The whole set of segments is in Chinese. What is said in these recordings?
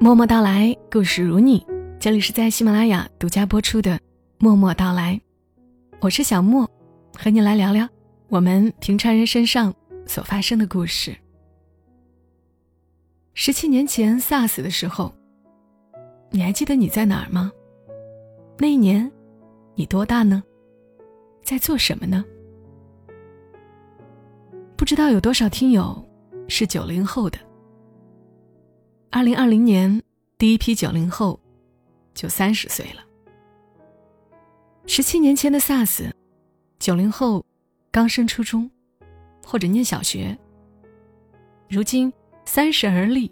默默到来，故事如你。这里是在喜马拉雅独家播出的《默默到来》，我是小莫，和你来聊聊我们平常人身上所发生的故事。十七年前 SARS 的时候，你还记得你在哪儿吗？那一年，你多大呢？在做什么呢？不知道有多少听友是九零后的。二零二零年，第一批九零后就三十岁了。十七年前的 SARS，九零后刚升初中或者念小学。如今三十而立，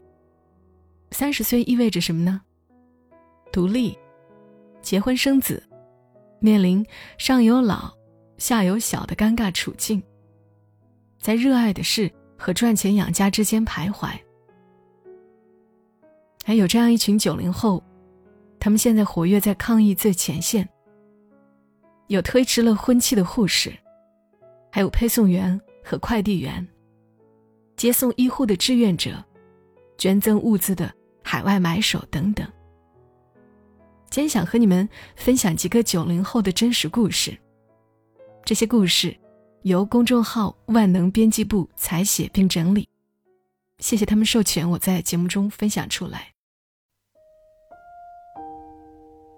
三十岁意味着什么呢？独立，结婚生子，面临上有老下有小的尴尬处境，在热爱的事和赚钱养家之间徘徊。还有这样一群九零后，他们现在活跃在抗疫最前线。有推迟了婚期的护士，还有配送员和快递员，接送医护的志愿者，捐赠物资的海外买手等等。今天想和你们分享几个九零后的真实故事。这些故事由公众号万能编辑部采写并整理，谢谢他们授权我在节目中分享出来。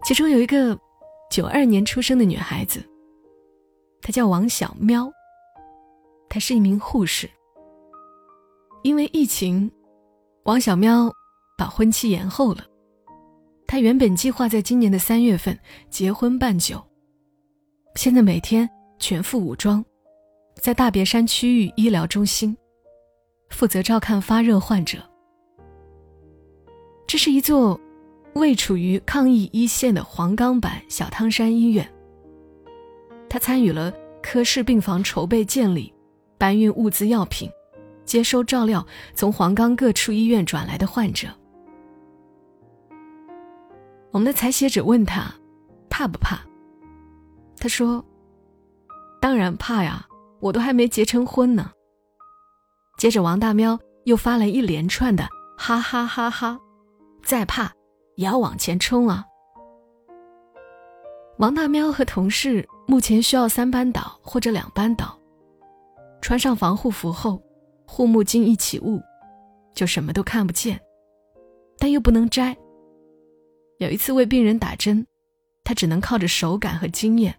其中有一个九二年出生的女孩子，她叫王小喵。她是一名护士。因为疫情，王小喵把婚期延后了。她原本计划在今年的三月份结婚办酒，现在每天全副武装，在大别山区域医疗中心负责照看发热患者。这是一座。位处于抗疫一线的黄冈版小汤山医院，他参与了科室病房筹备建立、搬运物资药品、接收照料从黄冈各处医院转来的患者。我们的采写者问他，怕不怕？他说：“当然怕呀，我都还没结成婚呢。”接着王大喵又发来一连串的哈哈哈哈，再怕。也要往前冲啊！王大喵和同事目前需要三班倒或者两班倒，穿上防护服后，护目镜一起雾，就什么都看不见，但又不能摘。有一次为病人打针，他只能靠着手感和经验。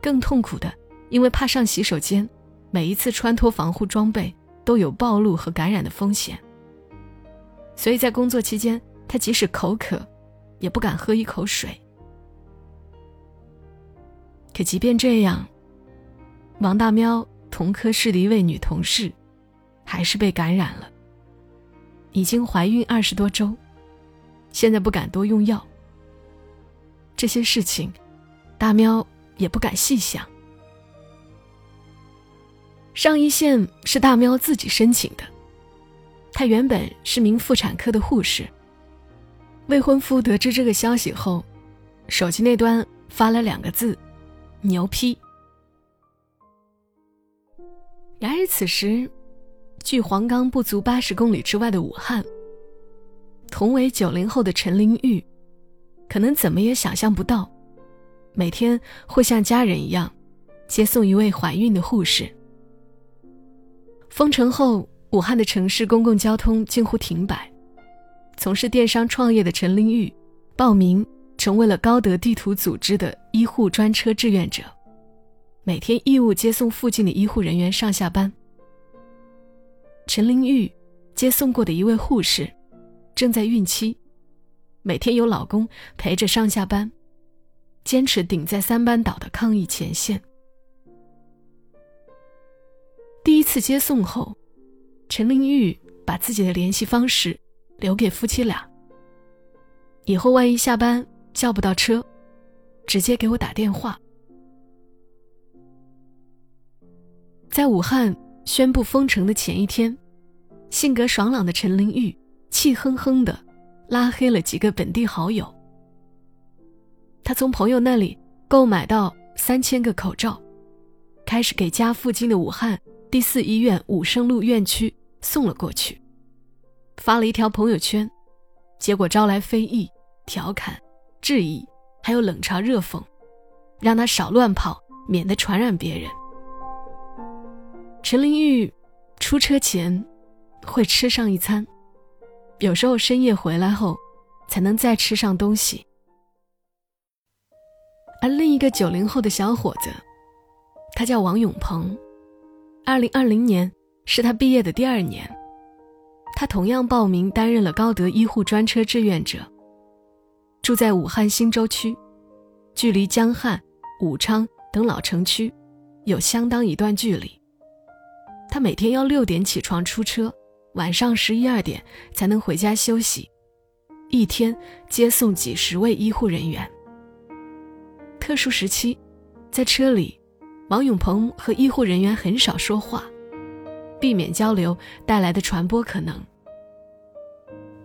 更痛苦的，因为怕上洗手间，每一次穿脱防护装备都有暴露和感染的风险，所以在工作期间。他即使口渴，也不敢喝一口水。可即便这样，王大喵同科室的一位女同事，还是被感染了。已经怀孕二十多周，现在不敢多用药。这些事情，大喵也不敢细想。上一线是大喵自己申请的，她原本是名妇产科的护士。未婚夫得知这个消息后，手机那端发了两个字：“牛批。”然而此时，距黄冈不足八十公里之外的武汉，同为九零后的陈玲玉，可能怎么也想象不到，每天会像家人一样接送一位怀孕的护士。封城后，武汉的城市公共交通近乎停摆。从事电商创业的陈玲玉，报名成为了高德地图组织的医护专车志愿者，每天义务接送附近的医护人员上下班。陈玲玉接送过的一位护士，正在孕期，每天有老公陪着上下班，坚持顶在三班倒的抗疫前线。第一次接送后，陈玲玉把自己的联系方式。留给夫妻俩。以后万一下班叫不到车，直接给我打电话。在武汉宣布封城的前一天，性格爽朗的陈玲玉气哼哼的拉黑了几个本地好友。他从朋友那里购买到三千个口罩，开始给家附近的武汉第四医院武胜路院区送了过去。发了一条朋友圈，结果招来非议、调侃、质疑，还有冷嘲热讽，让他少乱跑，免得传染别人。陈玲玉出车前会吃上一餐，有时候深夜回来后才能再吃上东西。而另一个九零后的小伙子，他叫王永鹏。二零二零年是他毕业的第二年，他同样报名担任了高德医护专车志愿者。住在武汉新洲区，距离江汉、武昌等老城区有相当一段距离。他每天要六点起床出车，晚上十一二点才能回家休息，一天接送几十位医护人员。特殊时期，在车里，王永鹏和医护人员很少说话，避免交流带来的传播可能。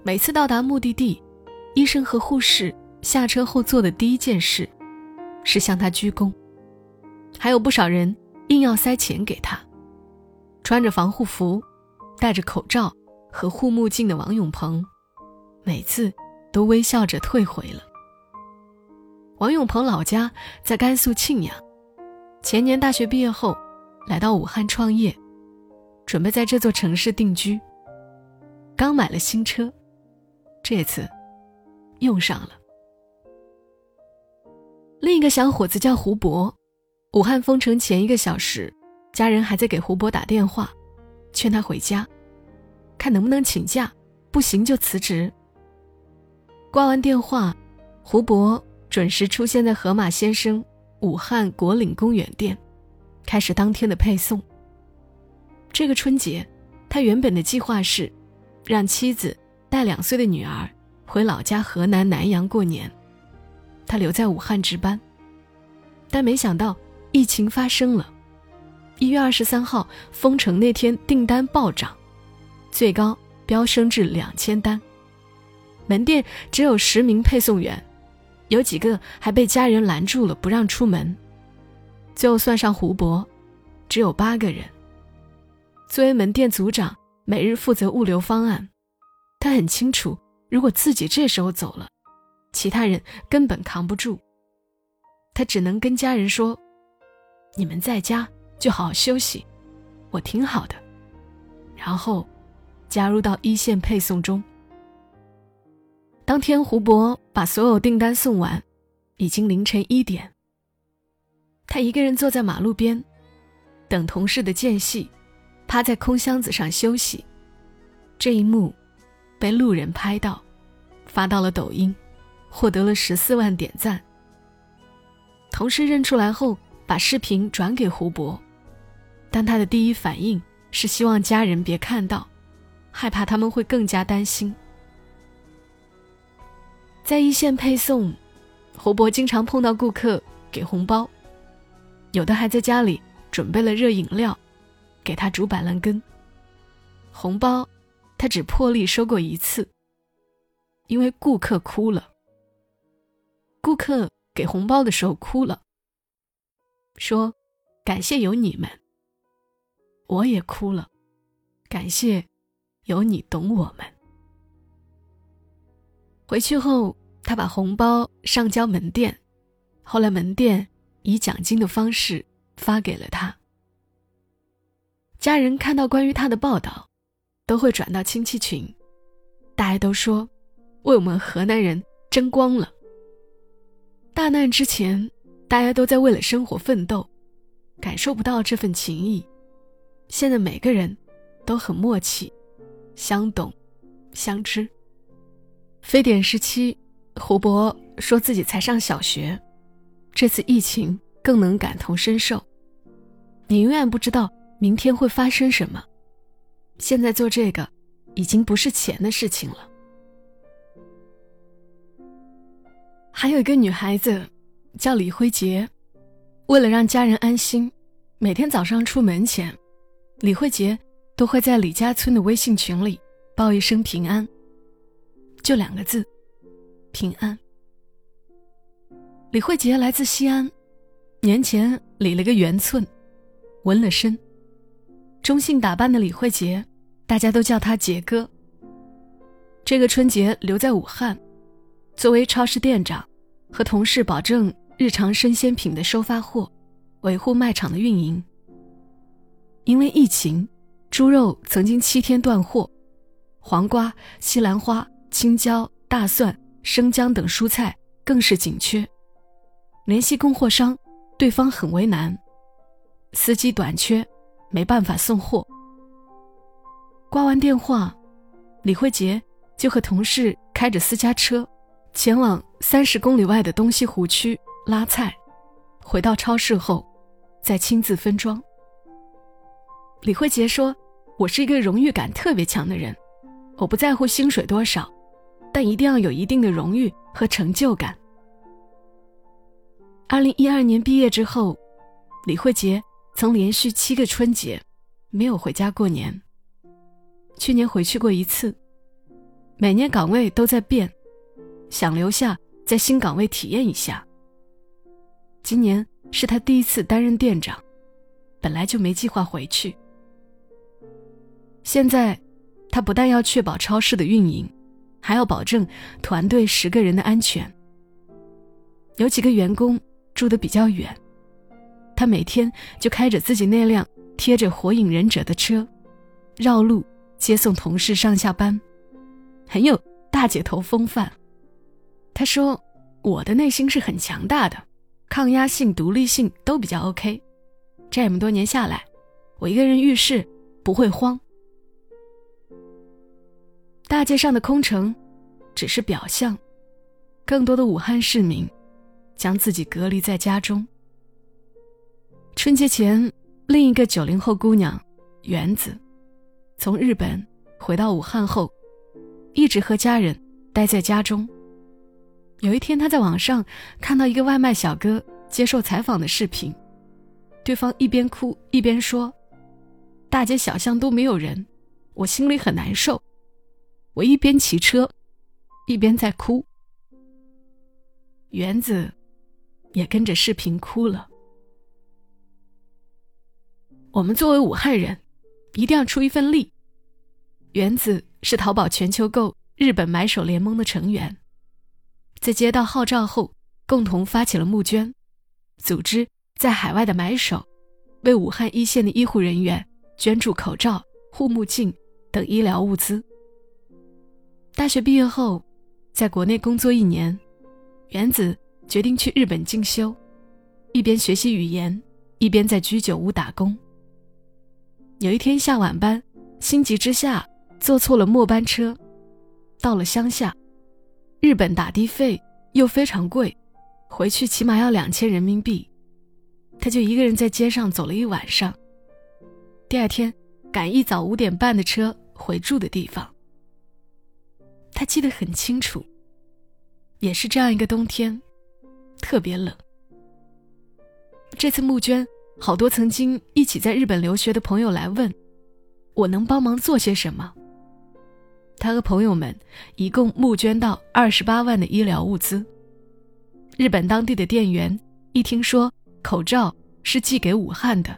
每次到达目的地，医生和护士下车后做的第一件事，是向他鞠躬。还有不少人硬要塞钱给他。穿着防护服、戴着口罩和护目镜的王永鹏，每次都微笑着退回了。王永鹏老家在甘肃庆阳，前年大学毕业后来到武汉创业，准备在这座城市定居。刚买了新车，这次用上了。另一个小伙子叫胡博，武汉封城前一个小时，家人还在给胡博打电话，劝他回家，看能不能请假，不行就辞职。挂完电话，胡博。准时出现在河马先生武汉国岭公园店，开始当天的配送。这个春节，他原本的计划是让妻子带两岁的女儿回老家河南南阳过年，他留在武汉值班。但没想到疫情发生了，一月二十三号封城那天订单暴涨，最高飙升至两千单，门店只有十名配送员。有几个还被家人拦住了，不让出门。最后算上胡博，只有八个人。作为门店组长，每日负责物流方案，他很清楚，如果自己这时候走了，其他人根本扛不住。他只能跟家人说：“你们在家就好好休息，我挺好的。”然后加入到一线配送中。当天，胡博把所有订单送完，已经凌晨一点。他一个人坐在马路边，等同事的间隙，趴在空箱子上休息。这一幕被路人拍到，发到了抖音，获得了十四万点赞。同事认出来后，把视频转给胡博，但他的第一反应是希望家人别看到，害怕他们会更加担心。在一线配送，胡博经常碰到顾客给红包，有的还在家里准备了热饮料，给他煮板蓝根。红包，他只破例收过一次，因为顾客哭了。顾客给红包的时候哭了，说：“感谢有你们。”我也哭了，感谢有你懂我们。回去后，他把红包上交门店，后来门店以奖金的方式发给了他。家人看到关于他的报道，都会转到亲戚群，大家都说为我们河南人争光了。大难之前，大家都在为了生活奋斗，感受不到这份情谊。现在每个人都很默契，相懂，相知。非典时期，胡博说自己才上小学，这次疫情更能感同身受。你永远不知道明天会发生什么，现在做这个已经不是钱的事情了。还有一个女孩子叫李慧杰，为了让家人安心，每天早上出门前，李慧杰都会在李家村的微信群里报一声平安。就两个字，平安。李慧杰来自西安，年前理了个圆寸，纹了身。中性打扮的李慧杰，大家都叫他杰哥。这个春节留在武汉，作为超市店长，和同事保证日常生鲜品的收发货，维护卖场的运营。因为疫情，猪肉曾经七天断货，黄瓜、西兰花、青椒、大蒜、生姜等蔬菜更是紧缺。联系供货商，对方很为难，司机短缺，没办法送货。挂完电话，李慧杰就和同事开着私家车，前往三十公里外的东西湖区拉菜。回到超市后，再亲自分装。李慧杰说：“我是一个荣誉感特别强的人，我不在乎薪水多少，但一定要有一定的荣誉和成就感。”二零一二年毕业之后，李慧杰曾连续七个春节没有回家过年。去年回去过一次，每年岗位都在变，想留下在新岗位体验一下。今年是他第一次担任店长，本来就没计划回去。现在，他不但要确保超市的运营，还要保证团队十个人的安全。有几个员工住的比较远，他每天就开着自己那辆贴着《火影忍者》的车，绕路。接送同事上下班，很有大姐头风范。他说：“我的内心是很强大的，抗压性、独立性都比较 OK。这么多年下来，我一个人遇事不会慌。大街上的空城只是表象，更多的武汉市民将自己隔离在家中。春节前，另一个九零后姑娘园子。”从日本回到武汉后，一直和家人待在家中。有一天，她在网上看到一个外卖小哥接受采访的视频，对方一边哭一边说：“大街小巷都没有人，我心里很难受。我一边骑车，一边在哭。”园子也跟着视频哭了。我们作为武汉人。一定要出一份力。原子是淘宝全球购日本买手联盟的成员，在接到号召后，共同发起了募捐，组织在海外的买手为武汉一线的医护人员捐助口罩、护目镜等医疗物资。大学毕业后，在国内工作一年，原子决定去日本进修，一边学习语言，一边在居酒屋打工。有一天下晚班，心急之下坐错了末班车，到了乡下，日本打的费又非常贵，回去起码要两千人民币，他就一个人在街上走了一晚上。第二天赶一早五点半的车回住的地方。他记得很清楚，也是这样一个冬天，特别冷。这次募捐。好多曾经一起在日本留学的朋友来问，我能帮忙做些什么？他和朋友们一共募捐到二十八万的医疗物资。日本当地的店员一听说口罩是寄给武汉的，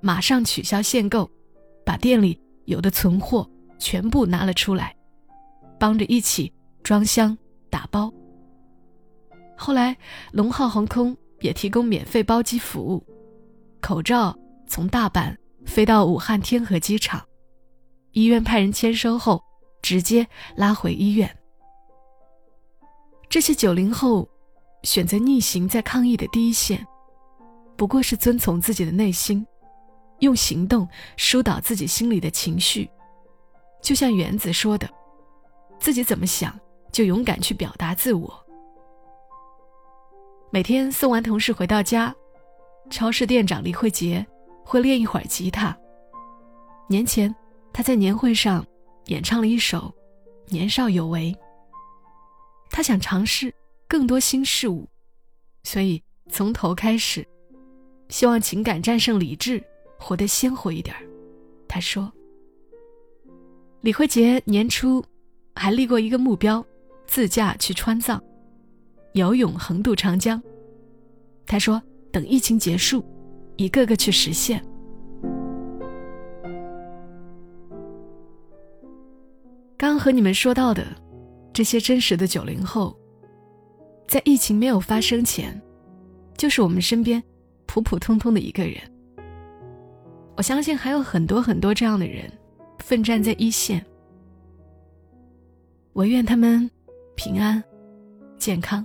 马上取消限购，把店里有的存货全部拿了出来，帮着一起装箱打包。后来，龙浩航空也提供免费包机服务。口罩从大阪飞到武汉天河机场，医院派人签收后，直接拉回医院。这些九零后选择逆行在抗疫的第一线，不过是遵从自己的内心，用行动疏导自己心里的情绪。就像原子说的：“自己怎么想，就勇敢去表达自我。”每天送完同事回到家。超市店长李慧杰会练一会儿吉他。年前，他在年会上演唱了一首《年少有为》。他想尝试更多新事物，所以从头开始，希望情感战胜理智，活得鲜活一点他说：“李慧杰年初还立过一个目标，自驾去川藏，游泳横渡长江。”他说。等疫情结束，一个个去实现。刚和你们说到的这些真实的九零后，在疫情没有发生前，就是我们身边普普通通的一个人。我相信还有很多很多这样的人，奋战在一线。我愿他们平安、健康。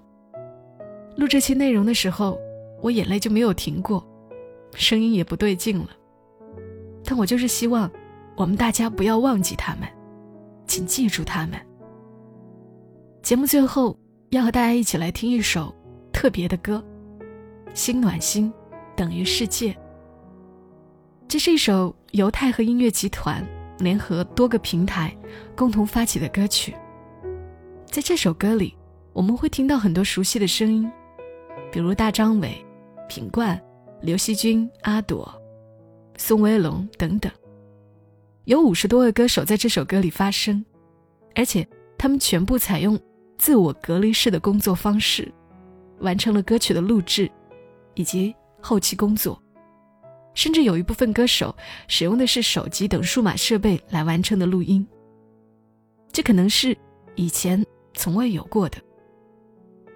录这期内容的时候，我眼泪就没有停过，声音也不对劲了。但我就是希望，我们大家不要忘记他们，请记住他们。节目最后要和大家一起来听一首特别的歌，《心暖心等于世界》。这是一首犹太和音乐集团联合多个平台共同发起的歌曲。在这首歌里，我们会听到很多熟悉的声音，比如大张伟、品冠、刘惜君、阿朵、宋威龙等等。有五十多位歌手在这首歌里发声，而且他们全部采用自我隔离式的工作方式，完成了歌曲的录制以及后期工作。甚至有一部分歌手使用的是手机等数码设备来完成的录音。这可能是以前从未有过的。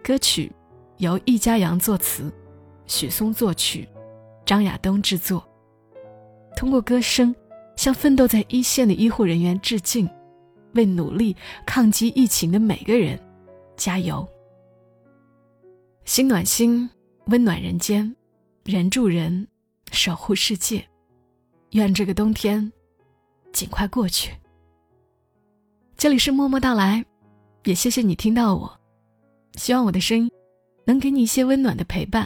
歌曲由易家扬作词，许嵩作曲，张亚东制作。通过歌声向奋斗在一线的医护人员致敬，为努力抗击疫情的每个人加油。心暖心，温暖人间，人助人。守护世界，愿这个冬天尽快过去。这里是默默到来，也谢谢你听到我。希望我的声音能给你一些温暖的陪伴。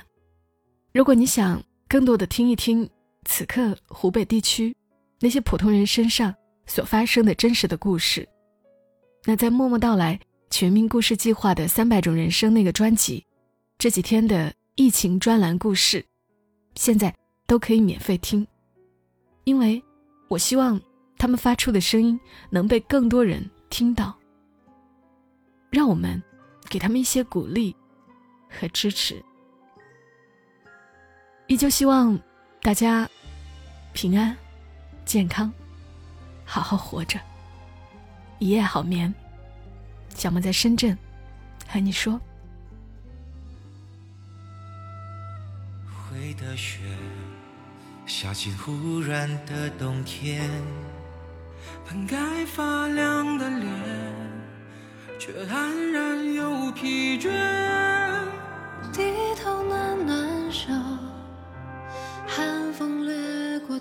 如果你想更多的听一听此刻湖北地区那些普通人身上所发生的真实的故事，那在默默到来全民故事计划的三百种人生那个专辑，这几天的疫情专栏故事，现在。都可以免费听，因为我希望他们发出的声音能被更多人听到。让我们给他们一些鼓励和支持。依旧希望大家平安、健康，好好活着，一夜好眠。小莫在深圳和你说。会的雪。下进忽然的冬天，本该发亮的脸，却黯然又疲倦。低头暖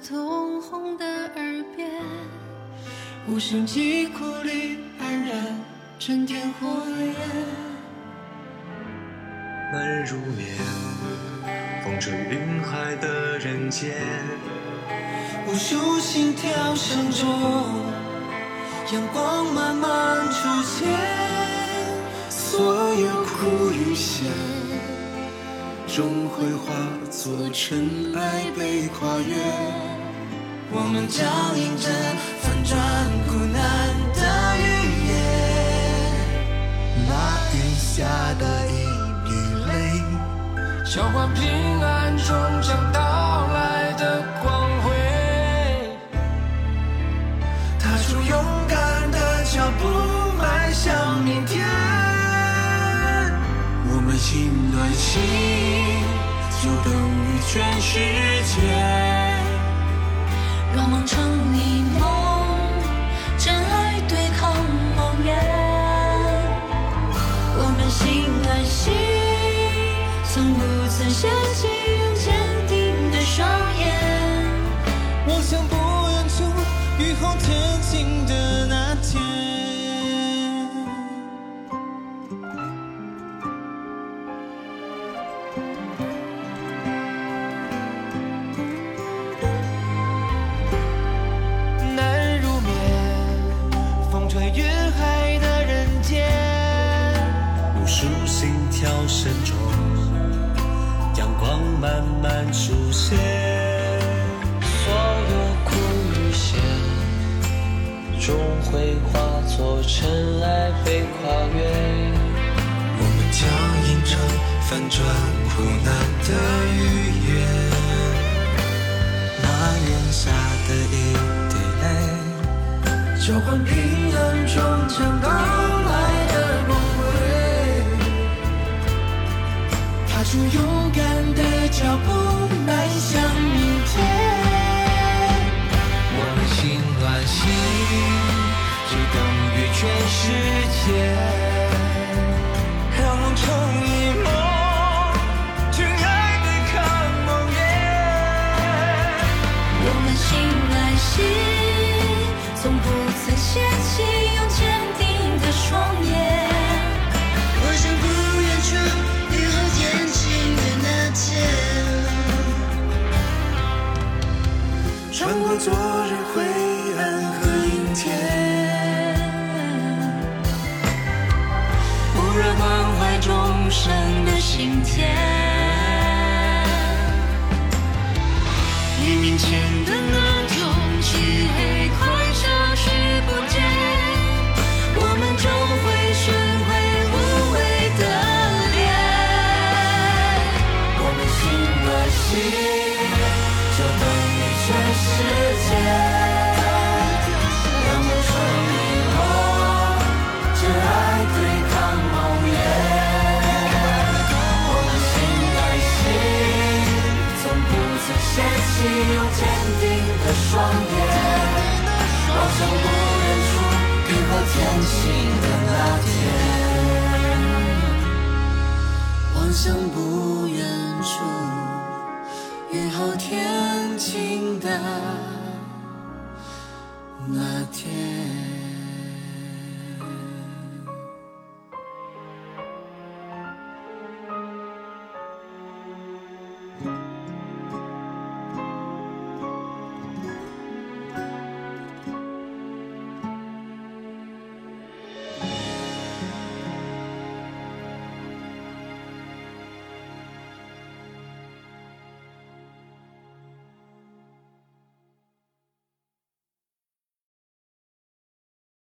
通红的耳边，无声疾哭里黯然沉淀火焰，难入眠。风吹云海的人间，无数心跳声中，阳光慢慢出现。所有苦与险，终会化作尘埃被跨越。我们脚印着翻转苦难的语言，那雨下的一滴泪，交换平安。终将到来的光辉，踏出勇敢的脚步，迈向明天。们心暖心，就等于全世界。若梦成你梦，真爱对抗梦魇。我们心暖心，尘埃被跨越，我们将迎着翻转苦难的语言。那年下的一滴泪，交换平安终将到来的梦回。踏出。你用坚定的双眼望向不远处雨后天晴的那天望向不远处雨后天晴的那天。